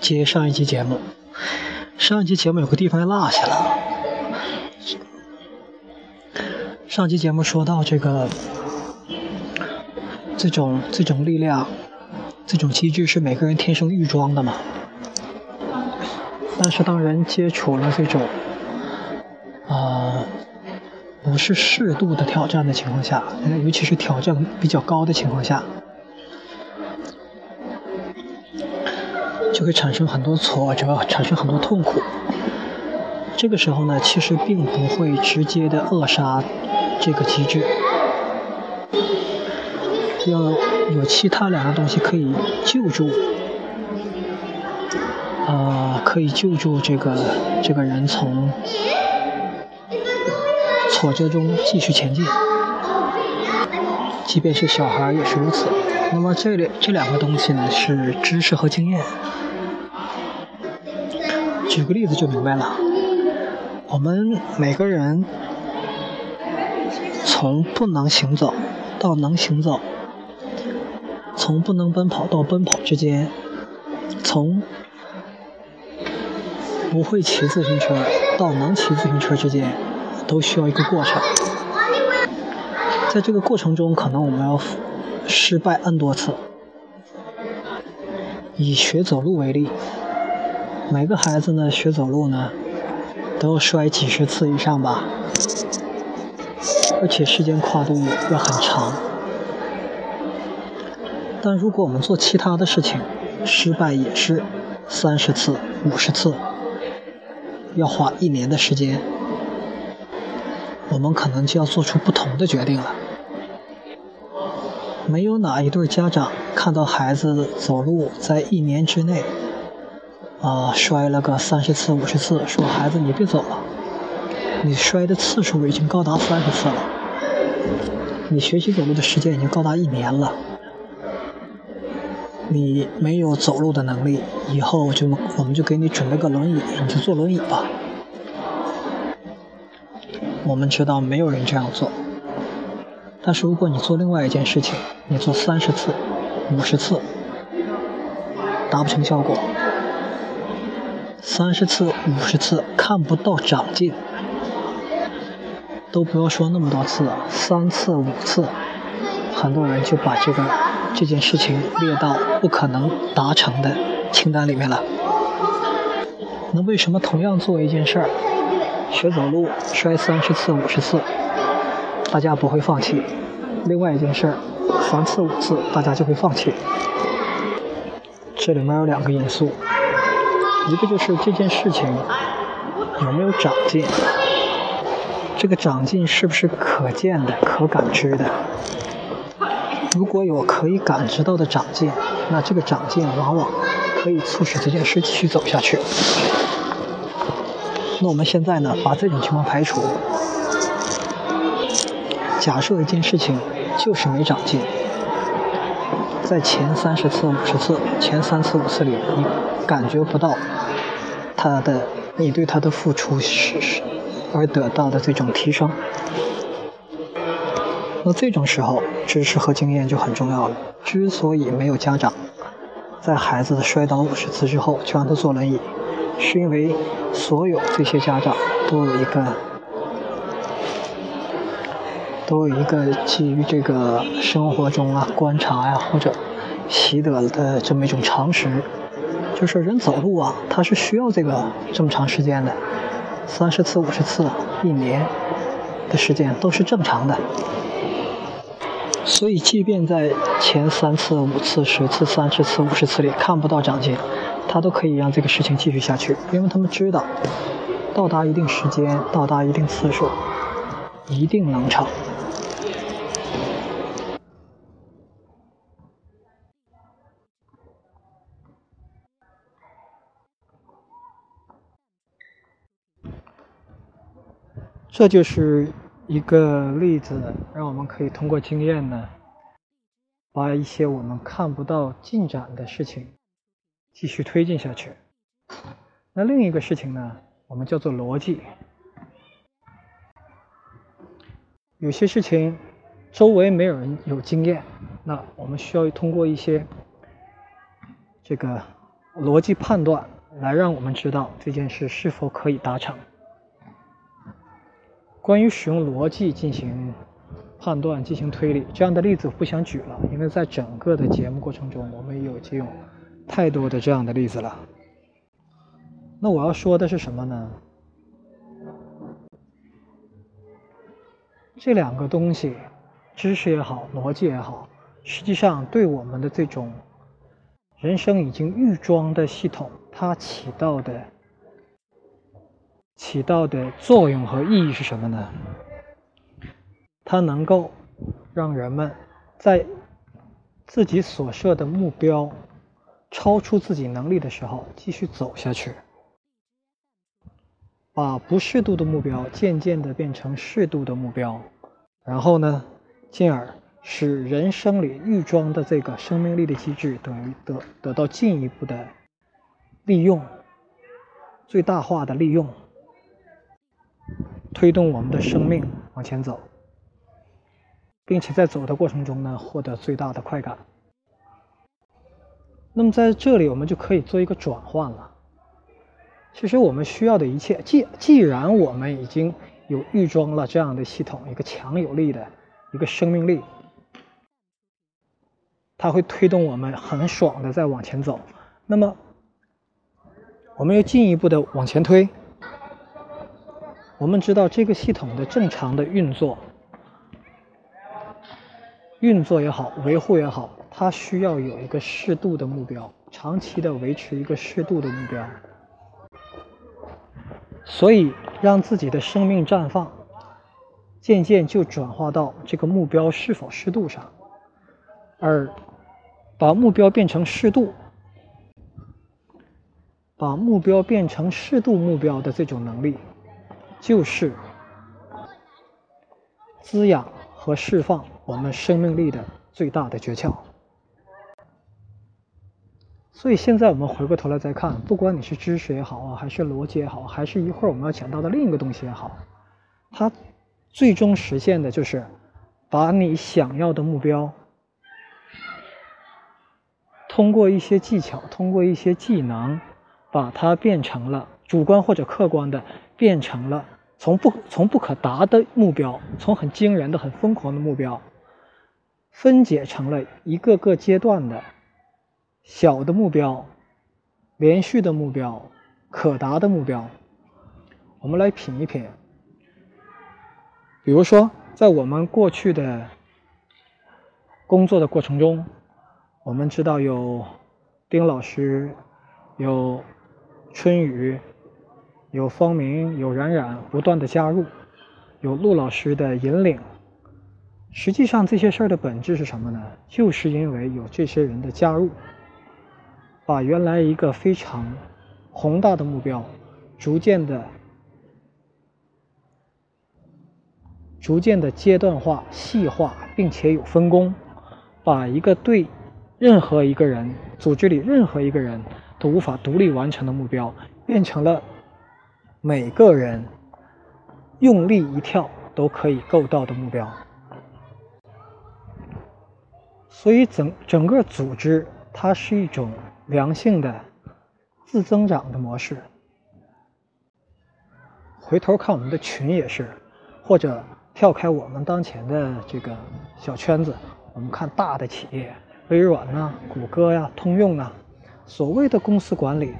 接上一期节目。上一期节目有个地方落下了。上期节目说到这个，这种这种力量，这种机制是每个人天生预装的嘛？但是当人接触了这种，啊，不是适度的挑战的情况下，尤其是挑战比较高的情况下。就会产生很多挫折，产生很多痛苦。这个时候呢，其实并不会直接的扼杀这个机制，要有其他两个东西可以救助，啊，可以救助这个这个人从挫折中继续前进。即便是小孩也是如此。那么这里这两个东西呢，是知识和经验。举个例子就明白了。我们每个人从不能行走到能行走，从不能奔跑到奔跑之间，从不会骑自行车到能骑自行车之间，都需要一个过程。在这个过程中，可能我们要失败 n 多次。以学走路为例，每个孩子呢学走路呢，都要摔几十次以上吧，而且时间跨度要很长。但如果我们做其他的事情，失败也是三十次、五十次，要花一年的时间。我们可能就要做出不同的决定了。没有哪一对家长看到孩子走路在一年之内，啊，摔了个三十次、五十次，说孩子你别走了，你摔的次数已经高达三十次了，你学习走路的时间已经高达一年了，你没有走路的能力，以后就我们就给你准备个轮椅，你就坐轮椅吧。我们知道没有人这样做，但是如果你做另外一件事情，你做三十次、五十次，达不成效果，三十次、五十次看不到长进，都不要说那么多次，三次、五次，很多人就把这个这件事情列到不可能达成的清单里面了。那为什么同样做一件事儿？学走路摔三十次五十次，大家不会放弃。另外一件事儿，三次五次大家就会放弃。这里面有两个因素，一个就是这件事情有没有长进，这个长进是不是可见的、可感知的。如果有可以感知到的长进，那这个长进往往可以促使这件事继续走下去。那我们现在呢，把这种情况排除。假设一件事情就是没长进，在前三十次、五十次、前三次、五次里，你感觉不到他的你对他的付出是是而得到的这种提升。那这种时候，知识和经验就很重要了。之所以没有家长在孩子摔倒五十次之后就让他坐轮椅。是因为所有这些家长都有一个，都有一个基于这个生活中啊观察呀或者习得的这么一种常识，就是人走路啊，他是需要这个这么长时间的，三十次五十次一年的时间都是正常的。所以，即便在前三次、五次、十次、三十次、五十次里看不到长进。他都可以让这个事情继续下去，因为他们知道，到达一定时间，到达一定次数，一定能成。这就是一个例子，让我们可以通过经验呢，把一些我们看不到进展的事情。继续推进下去。那另一个事情呢，我们叫做逻辑。有些事情周围没有人有经验，那我们需要通过一些这个逻辑判断来让我们知道这件事是否可以达成。关于使用逻辑进行判断、进行推理这样的例子，我不想举了，因为在整个的节目过程中，我们已经有太多的这样的例子了。那我要说的是什么呢？这两个东西，知识也好，逻辑也好，实际上对我们的这种人生已经预装的系统，它起到的起到的作用和意义是什么呢？它能够让人们在自己所设的目标超出自己能力的时候，继续走下去。把不适度的目标渐渐的变成适度的目标，然后呢，进而使人生里预装的这个生命力的机制等于得得到进一步的利用，最大化的利用，推动我们的生命往前走，并且在走的过程中呢，获得最大的快感。那么在这里，我们就可以做一个转换了。其实我们需要的一切，既既然我们已经有预装了这样的系统，一个强有力的一个生命力，它会推动我们很爽的在往前走。那么，我们又进一步的往前推。我们知道这个系统的正常的运作，运作也好，维护也好，它需要有一个适度的目标，长期的维持一个适度的目标。所以，让自己的生命绽放，渐渐就转化到这个目标是否适度上，而把目标变成适度，把目标变成适度目标的这种能力，就是滋养和释放我们生命力的最大的诀窍。所以现在我们回过头来再看，不管你是知识也好啊，还是逻辑也好，还是一会儿我们要讲到的另一个东西也好，它最终实现的就是把你想要的目标，通过一些技巧，通过一些技能，把它变成了主观或者客观的，变成了从不从不可达的目标，从很惊人的、很疯狂的目标，分解成了一个个阶段的。小的目标，连续的目标，可达的目标，我们来品一品。比如说，在我们过去的工作的过程中，我们知道有丁老师，有春雨，有方明，有冉冉不断的加入，有陆老师的引领。实际上，这些事儿的本质是什么呢？就是因为有这些人的加入。把原来一个非常宏大的目标，逐渐的、逐渐的阶段化、细化，并且有分工，把一个对任何一个人、组织里任何一个人都无法独立完成的目标，变成了每个人用力一跳都可以够到的目标。所以，整整个组织它是一种。良性的自增长的模式。回头看我们的群也是，或者跳开我们当前的这个小圈子，我们看大的企业，微软呐、谷歌呀、通用啊，所谓的公司管理，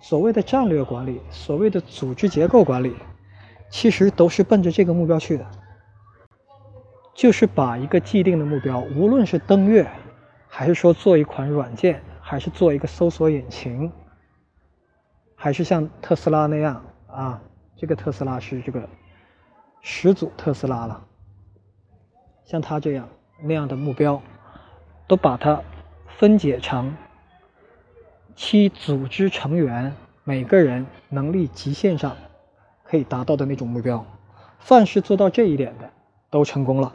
所谓的战略管理，所谓的组织结构管理，其实都是奔着这个目标去的，就是把一个既定的目标，无论是登月。还是说做一款软件，还是做一个搜索引擎，还是像特斯拉那样啊？这个特斯拉是这个始祖特斯拉了。像他这样那样的目标，都把它分解成其组织成员每个人能力极限上可以达到的那种目标。凡是做到这一点的，都成功了。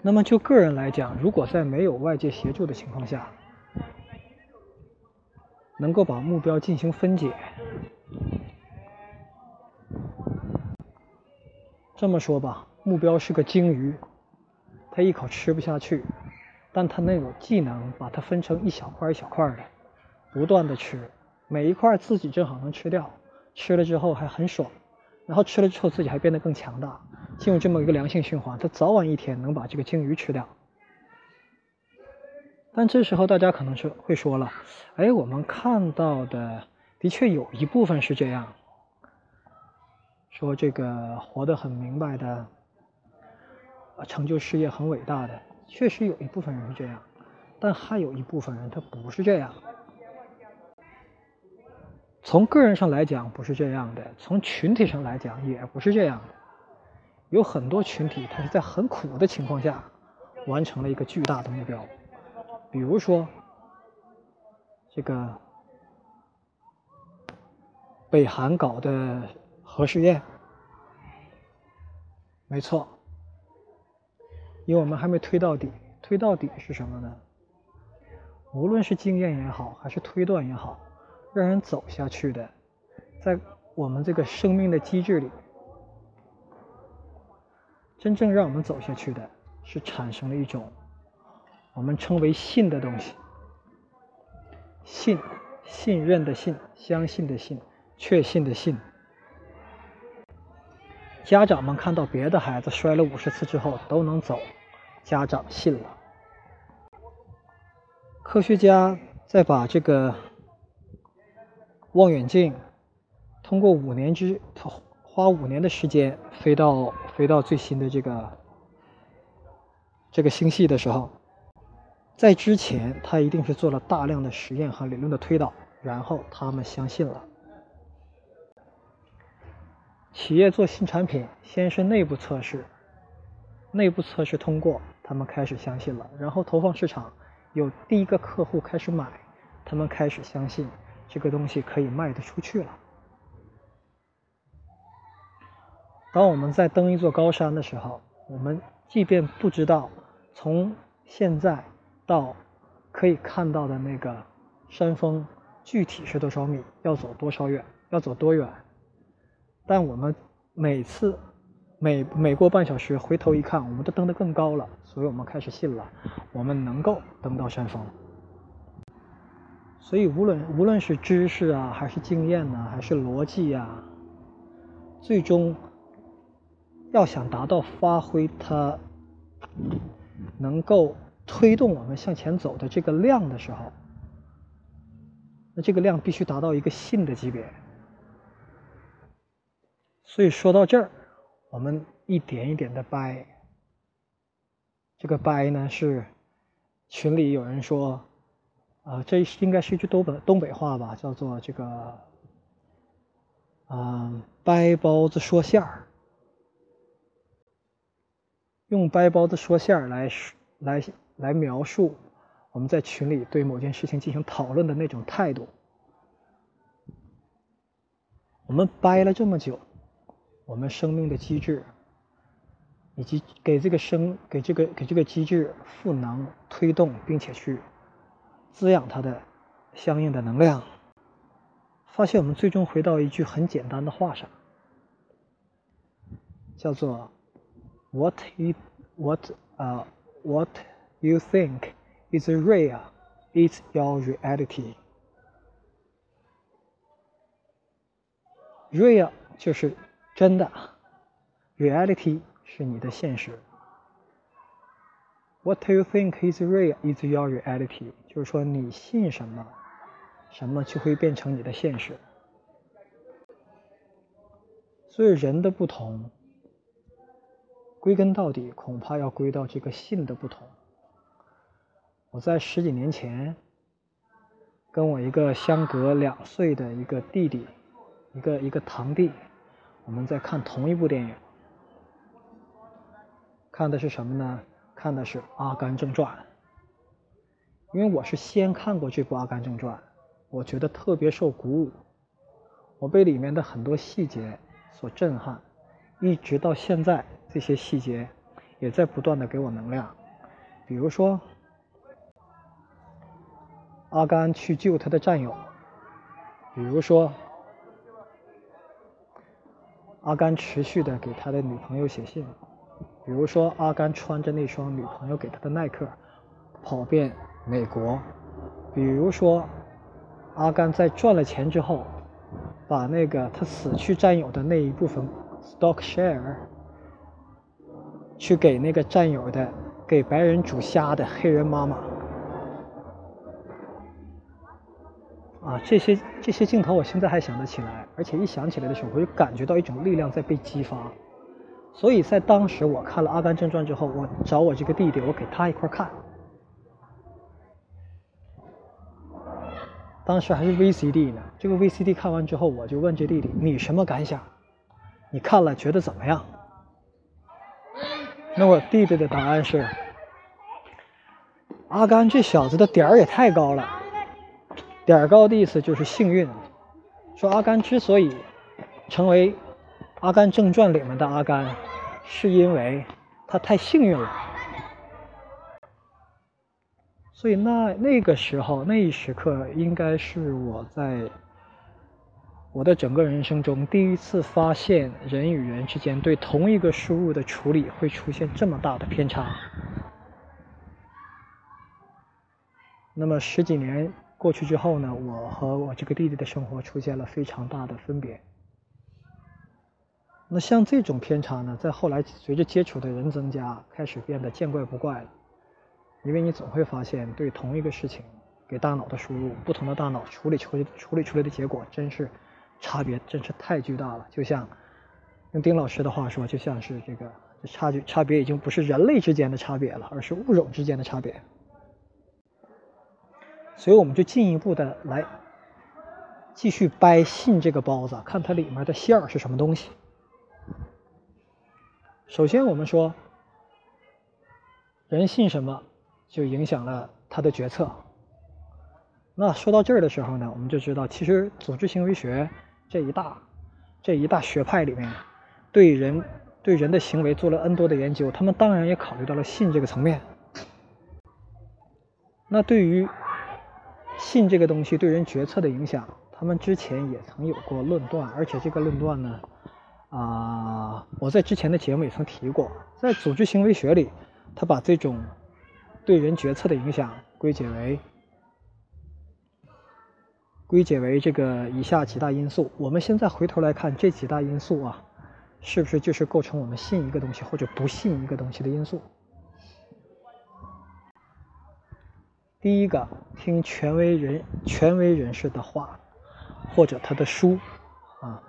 那么就个人来讲，如果在没有外界协助的情况下，能够把目标进行分解，这么说吧，目标是个鲸鱼，它一口吃不下去，但他那种技能把它分成一小块一小块的，不断的吃，每一块自己正好能吃掉，吃了之后还很爽，然后吃了之后自己还变得更强大，进入这么一个良性循环，他早晚一天能把这个鲸鱼吃掉。但这时候大家可能是会说了，哎，我们看到的的确有一部分是这样，说这个活得很明白的，成就事业很伟大的。确实有一部分人是这样，但还有一部分人他不是这样。从个人上来讲不是这样的，从群体上来讲也不是这样的。有很多群体他是在很苦的情况下完成了一个巨大的目标，比如说这个北韩搞的核试验，没错。因为我们还没推到底，推到底是什么呢？无论是经验也好，还是推断也好，让人走下去的，在我们这个生命的机制里，真正让我们走下去的是产生了一种我们称为信的东西，信，信任的信，相信的信，确信的信。家长们看到别的孩子摔了五十次之后都能走。家长信了，科学家再把这个望远镜通过五年之花五年的时间飞到飞到最新的这个这个星系的时候，在之前他一定是做了大量的实验和理论的推导，然后他们相信了。企业做新产品，先是内部测试。内部测试通过，他们开始相信了，然后投放市场，有第一个客户开始买，他们开始相信这个东西可以卖得出去了。当我们在登一座高山的时候，我们即便不知道从现在到可以看到的那个山峰具体是多少米，要走多少远，要走多远，但我们每次。每每过半小时，回头一看，我们都登得更高了，所以我们开始信了，我们能够登到山峰。所以无论无论是知识啊，还是经验呢，还是逻辑呀，最终要想达到发挥它能够推动我们向前走的这个量的时候，那这个量必须达到一个信的级别。所以说到这儿。我们一点一点的掰，这个掰呢是群里有人说，啊，这应该是一句东北东北话吧，叫做这个，啊，掰包子说馅儿，用掰包子说馅儿来来来描述我们在群里对某件事情进行讨论的那种态度。我们掰了这么久。我们生命的机制，以及给这个生给这个给这个机制赋能、推动，并且去滋养它的相应的能量，发现我们最终回到一句很简单的话上，叫做 “What you what 啊 What you think is real is your reality。real 就是。真的，reality 是你的现实。What do you think is real is your reality。就是说，你信什么，什么就会变成你的现实。所以，人的不同，归根到底，恐怕要归到这个信的不同。我在十几年前，跟我一个相隔两岁的一个弟弟，一个一个堂弟。我们在看同一部电影，看的是什么呢？看的是《阿甘正传》。因为我是先看过这部《阿甘正传》，我觉得特别受鼓舞，我被里面的很多细节所震撼，一直到现在，这些细节也在不断的给我能量。比如说，阿甘去救他的战友，比如说。阿甘持续的给他的女朋友写信，比如说阿甘穿着那双女朋友给他的耐克，跑遍美国，比如说阿甘在赚了钱之后，把那个他死去战友的那一部分 stock share 去给那个战友的给白人煮虾的黑人妈妈。啊，这些这些镜头我现在还想得起来，而且一想起来的时候，我就感觉到一种力量在被激发。所以在当时我看了《阿甘正传》之后，我找我这个弟弟，我给他一块看。当时还是 VCD 呢，这个 VCD 看完之后，我就问这弟弟：“你什么感想？你看了觉得怎么样？”那我弟弟的答案是：“阿甘这小子的点儿也太高了。”点儿高的意思就是幸运。说阿甘之所以成为《阿甘正传》里面的阿甘，是因为他太幸运了。所以那那个时候那一时刻，应该是我在我的整个人生中第一次发现人与人之间对同一个事物的处理会出现这么大的偏差。那么十几年。过去之后呢，我和我这个弟弟的生活出现了非常大的分别。那像这种偏差呢，在后来随着接触的人增加，开始变得见怪不怪了。因为你总会发现，对同一个事情，给大脑的输入，不同的大脑处理出处理出来的结果，真是差别真是太巨大了。就像用丁老师的话说，就像是这个差距差别已经不是人类之间的差别了，而是物种之间的差别。所以我们就进一步的来继续掰信这个包子，看它里面的馅儿是什么东西。首先，我们说人信什么，就影响了他的决策。那说到这儿的时候呢，我们就知道，其实组织行为学这一大这一大学派里面，对人对人的行为做了 N 多的研究，他们当然也考虑到了信这个层面。那对于信这个东西对人决策的影响，他们之前也曾有过论断，而且这个论断呢，啊，我在之前的节目也曾提过，在组织行为学里，他把这种对人决策的影响归结为归结为这个以下几大因素。我们现在回头来看这几大因素啊，是不是就是构成我们信一个东西或者不信一个东西的因素？第一个，听权威人权威人士的话，或者他的书，啊，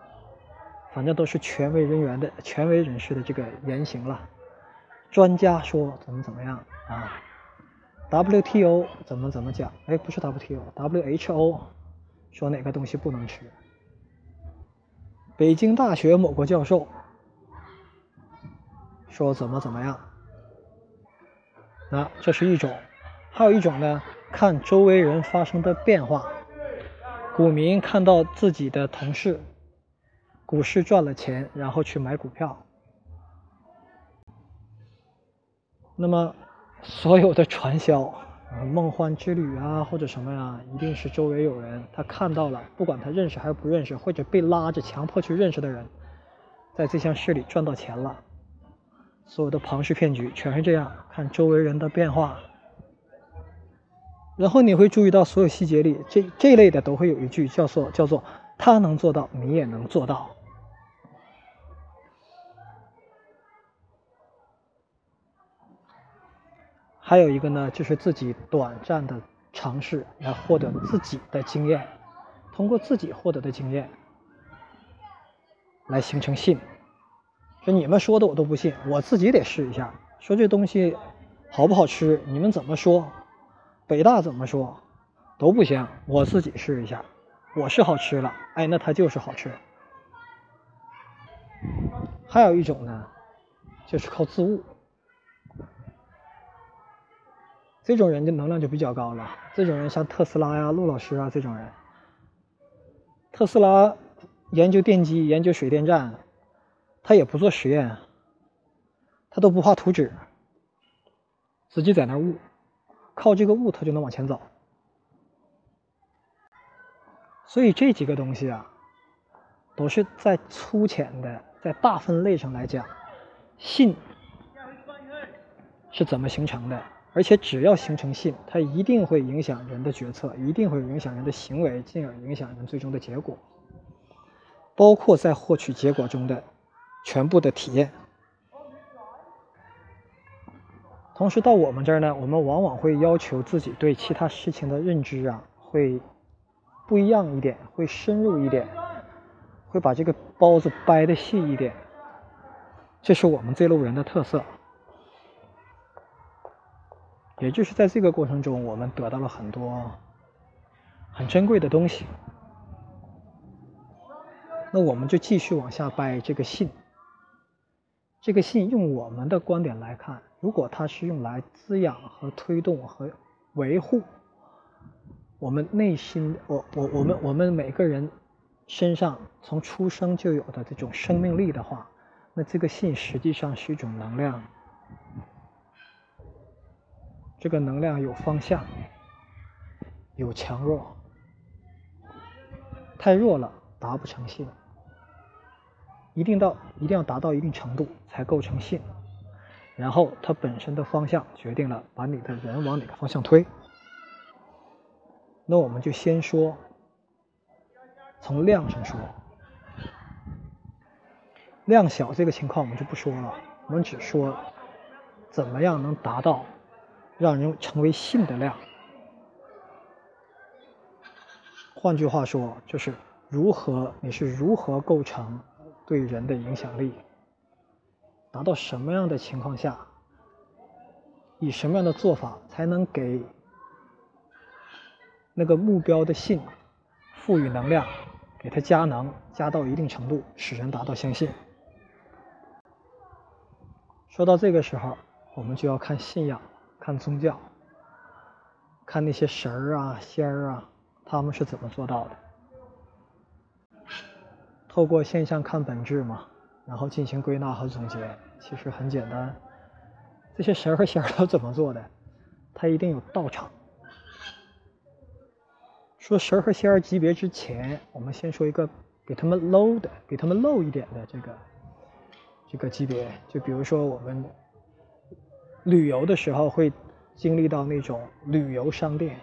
反正都是权威人员的权威人士的这个言行了。专家说怎么怎么样啊？WTO 怎么怎么讲？哎，不是 WTO，WHO 说哪个东西不能吃？北京大学某个教授说怎么怎么样？那这是一种。还有一种呢，看周围人发生的变化。股民看到自己的同事股市赚了钱，然后去买股票。那么，所有的传销，梦幻之旅啊，或者什么呀，一定是周围有人他看到了，不管他认识还是不认识，或者被拉着强迫去认识的人，在这项事里赚到钱了。所有的庞氏骗局全是这样，看周围人的变化。然后你会注意到，所有细节里，这这类的都会有一句叫做“叫做他能做到，你也能做到”。还有一个呢，就是自己短暂的尝试来获得自己的经验，通过自己获得的经验来形成信。说你们说的我都不信，我自己得试一下。说这东西好不好吃，你们怎么说？北大怎么说都不行，我自己试一下，我是好吃了，哎，那它就是好吃。还有一种呢，就是靠自悟，这种人的能量就比较高了。这种人像特斯拉呀、陆老师啊这种人，特斯拉研究电机、研究水电站，他也不做实验，他都不画图纸，自己在那悟。靠这个物，它就能往前走。所以这几个东西啊，都是在粗浅的，在大分类上来讲，信是怎么形成的，而且只要形成信，它一定会影响人的决策，一定会影响人的行为，进而影响人最终的结果，包括在获取结果中的全部的体验。同时到我们这儿呢，我们往往会要求自己对其他事情的认知啊，会不一样一点，会深入一点，会把这个包子掰的细一点，这是我们这路人的特色。也就是在这个过程中，我们得到了很多很珍贵的东西。那我们就继续往下掰这个信。这个信用我们的观点来看，如果它是用来滋养和推动和维护我们内心，我我我们我们每个人身上从出生就有的这种生命力的话，那这个信实际上是一种能量。这个能量有方向，有强弱，太弱了达不成信，一定到一定要达到一定程度才构成信，然后它本身的方向决定了把你的人往哪个方向推。那我们就先说，从量上说，量小这个情况我们就不说了，我们只说怎么样能达到。让人成为信的量。换句话说，就是如何你是如何构成对人的影响力，达到什么样的情况下，以什么样的做法才能给那个目标的信赋予能量，给它加能，加到一定程度，使人达到相信。说到这个时候，我们就要看信仰。看宗教，看那些神儿啊、仙儿啊，他们是怎么做到的？透过现象看本质嘛，然后进行归纳和总结，其实很简单。这些神和仙儿都怎么做的？他一定有道场。说神和仙儿级别之前，我们先说一个比他们 low 的、比他们 low 一点的这个这个级别，就比如说我们。旅游的时候会经历到那种旅游商店。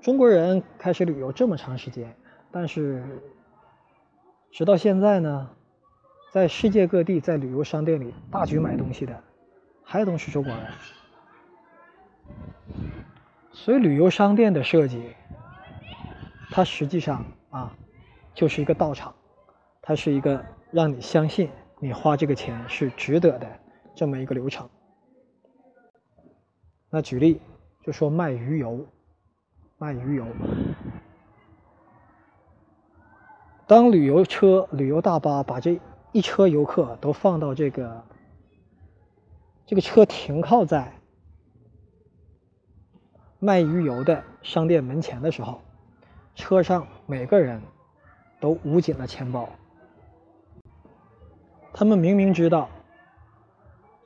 中国人开始旅游这么长时间，但是直到现在呢，在世界各地在旅游商店里大举买东西的，还都是中国人。所以旅游商店的设计，它实际上啊，就是一个道场，它是一个让你相信。你花这个钱是值得的，这么一个流程。那举例就说卖鱼油，卖鱼油。当旅游车、旅游大巴把这一车游客都放到这个这个车停靠在卖鱼油的商店门前的时候，车上每个人都捂紧了钱包。他们明明知道，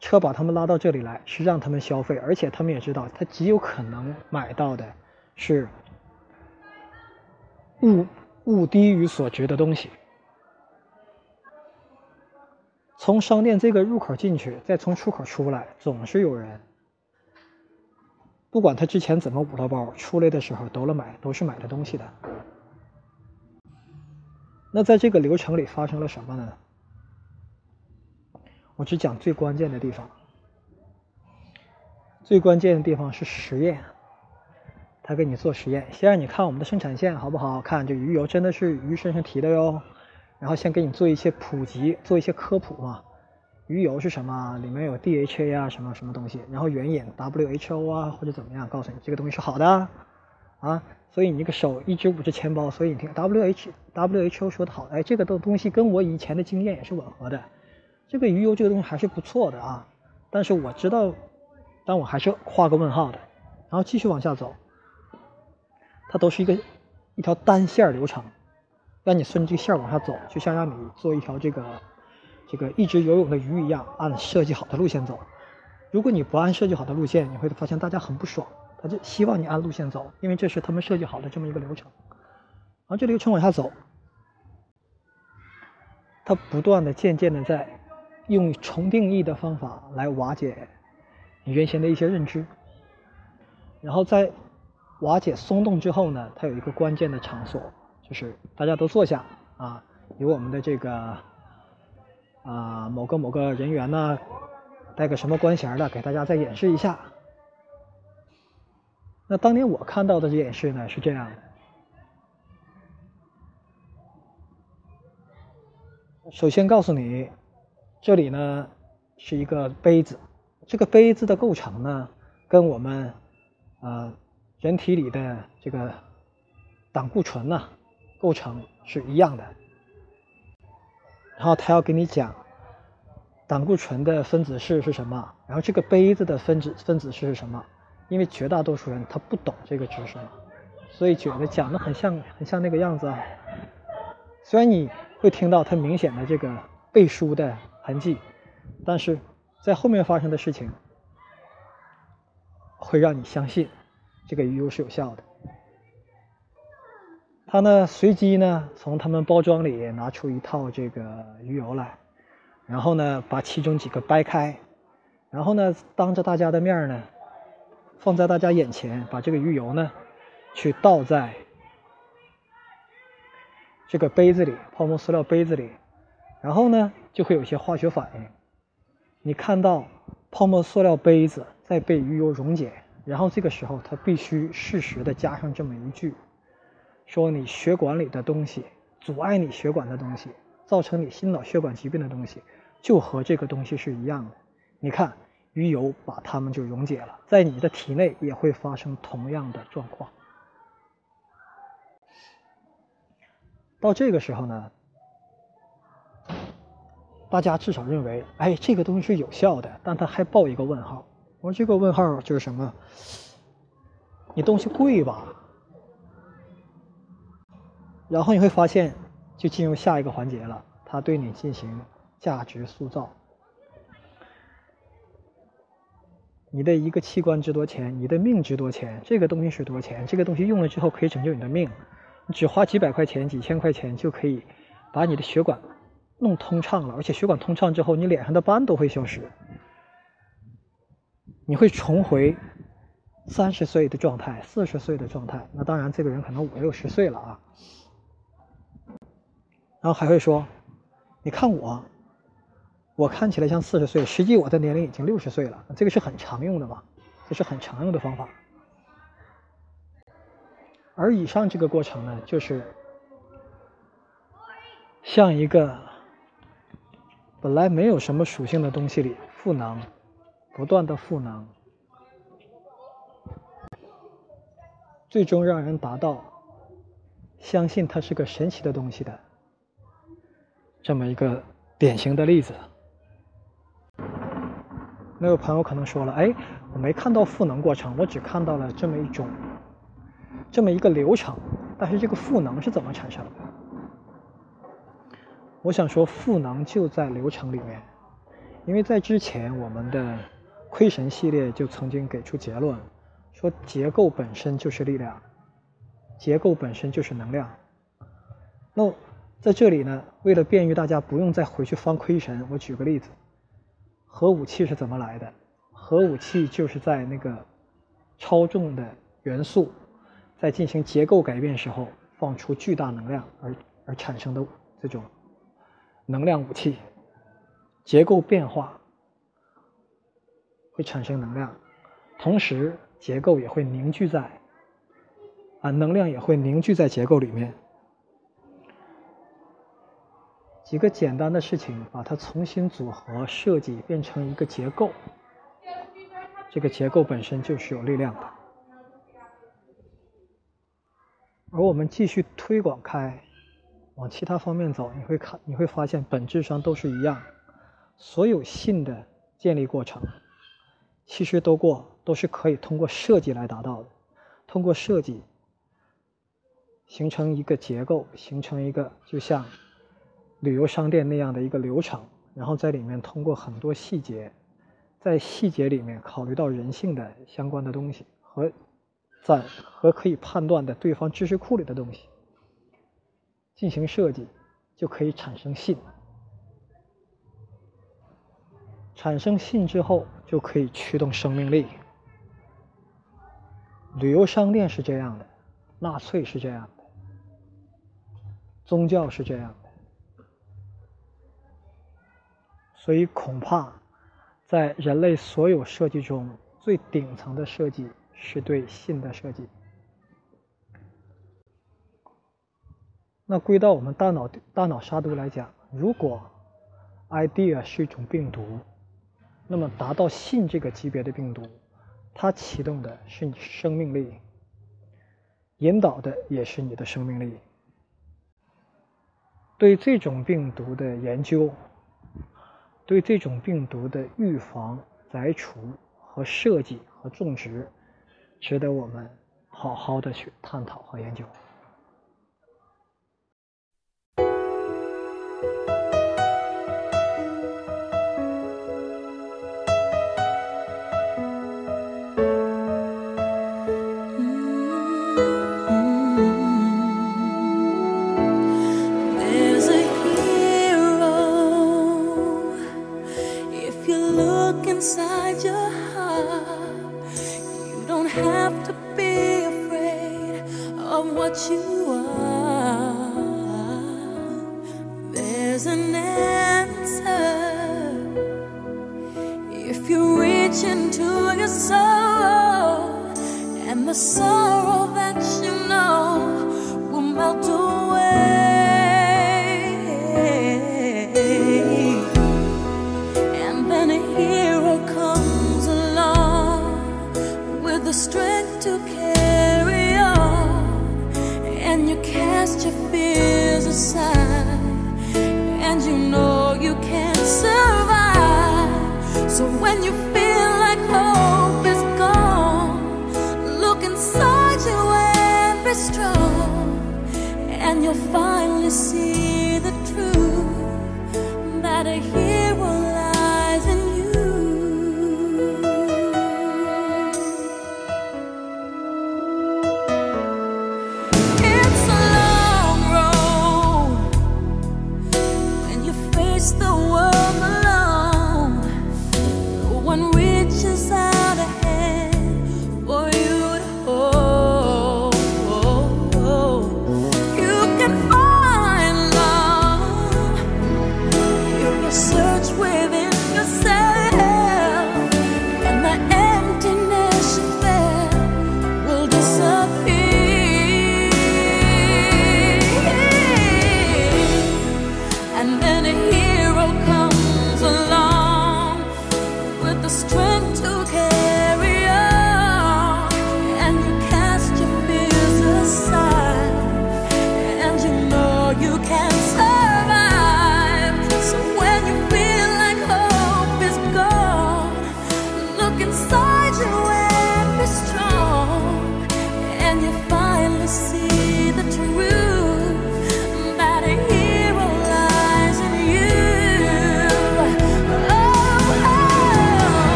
车把他们拉到这里来是让他们消费，而且他们也知道，他极有可能买到的是物物低于所值的东西。从商店这个入口进去，再从出口出来，总是有人，不管他之前怎么捂到包，出来的时候都了买，都是买的东西的。那在这个流程里发生了什么呢？我只讲最关键的地方，最关键的地方是实验。他给你做实验，先让你看我们的生产线好不好？看这鱼油真的是鱼身上提的哟。然后先给你做一些普及，做一些科普嘛。鱼油是什么？里面有 DHA 啊，什么什么东西。然后援引 WHO 啊，或者怎么样，告诉你这个东西是好的啊。所以你这个手一直捂着钱包，所以你听 WHO WHO 说的好，哎，这个东东西跟我以前的经验也是吻合的。这个鱼油这个东西还是不错的啊，但是我知道，但我还是画个问号的。然后继续往下走，它都是一个一条单线流程，让你顺着这个线往下走，就像让你做一条这个这个一直游泳的鱼一样，按设计好的路线走。如果你不按设计好的路线，你会发现大家很不爽，他就希望你按路线走，因为这是他们设计好的这么一个流程。然后这流程往下走，它不断的、渐渐的在。用重定义的方法来瓦解你原先的一些认知，然后在瓦解松动之后呢，它有一个关键的场所，就是大家都坐下啊，有我们的这个啊某个某个人员呢，带个什么官衔的，给大家再演示一下。那当年我看到的这演示呢是这样的。首先告诉你，这里呢是一个杯子，这个杯子的构成呢跟我们呃人体里的这个胆固醇呢构成是一样的。然后他要给你讲胆固醇的分子式是什么，然后这个杯子的分子分子式是什么？因为绝大多数人他不懂这个知识，所以觉得讲的很像很像那个样子啊。虽然你。会听到它明显的这个背书的痕迹，但是在后面发生的事情会让你相信这个鱼油是有效的。他呢随机呢从他们包装里拿出一套这个鱼油来，然后呢把其中几个掰开，然后呢当着大家的面呢放在大家眼前，把这个鱼油呢去倒在。这个杯子里，泡沫塑料杯子里，然后呢，就会有一些化学反应。你看到泡沫塑料杯子在被鱼油溶解，然后这个时候它必须适时的加上这么一句，说你血管里的东西，阻碍你血管的东西，造成你心脑血管疾病的东西，就和这个东西是一样的。你看，鱼油把它们就溶解了，在你的体内也会发生同样的状况。到这个时候呢，大家至少认为，哎，这个东西是有效的，但他还报一个问号。我说这个问号就是什么？你东西贵吧？然后你会发现，就进入下一个环节了，他对你进行价值塑造。你的一个器官值多钱？你的命值多钱？这个东西是多钱？这个东西用了之后可以拯救你的命。你只花几百块钱、几千块钱就可以把你的血管弄通畅了，而且血管通畅之后，你脸上的斑都会消失，你会重回三十岁的状态、四十岁的状态。那当然，这个人可能五六十岁了啊。然后还会说：“你看我，我看起来像四十岁，实际我的年龄已经六十岁了。”这个是很常用的嘛？这是很常用的方法。而以上这个过程呢，就是像一个本来没有什么属性的东西里赋能，不断的赋能，最终让人达到相信它是个神奇的东西的这么一个典型的例子。那个朋友可能说了：“哎，我没看到赋能过程，我只看到了这么一种。”这么一个流程，但是这个赋能是怎么产生的？我想说，赋能就在流程里面，因为在之前我们的亏神系列就曾经给出结论，说结构本身就是力量，结构本身就是能量。那在这里呢，为了便于大家不用再回去翻亏神，我举个例子，核武器是怎么来的？核武器就是在那个超重的元素。在进行结构改变时候，放出巨大能量而而产生的这种能量武器，结构变化会产生能量，同时结构也会凝聚在啊，能量也会凝聚在结构里面。几个简单的事情，把它重新组合设计变成一个结构，这个结构本身就是有力量的。而我们继续推广开，往其他方面走，你会看，你会发现本质上都是一样。所有信的建立过程，其实都过都是可以通过设计来达到的。通过设计形成一个结构，形成一个就像旅游商店那样的一个流程，然后在里面通过很多细节，在细节里面考虑到人性的相关的东西和。在和可以判断的对方知识库里的东西进行设计，就可以产生信。产生信之后就可以驱动生命力。旅游商店是这样的，纳粹是这样的，宗教是这样的，所以恐怕在人类所有设计中最顶层的设计是对信的设计。那归到我们大脑大脑杀毒来讲，如果 idea 是一种病毒，那么达到信这个级别的病毒。它启动的是你生命力，引导的也是你的生命力。对这种病毒的研究，对这种病毒的预防、摘除和设计和种植，值得我们好好的去探讨和研究。the sorrow that you know will melt away. And then a hero comes along with the strength to carry on, and you cast your fears aside, and you know you can survive. So when you feel finally see the strength to care.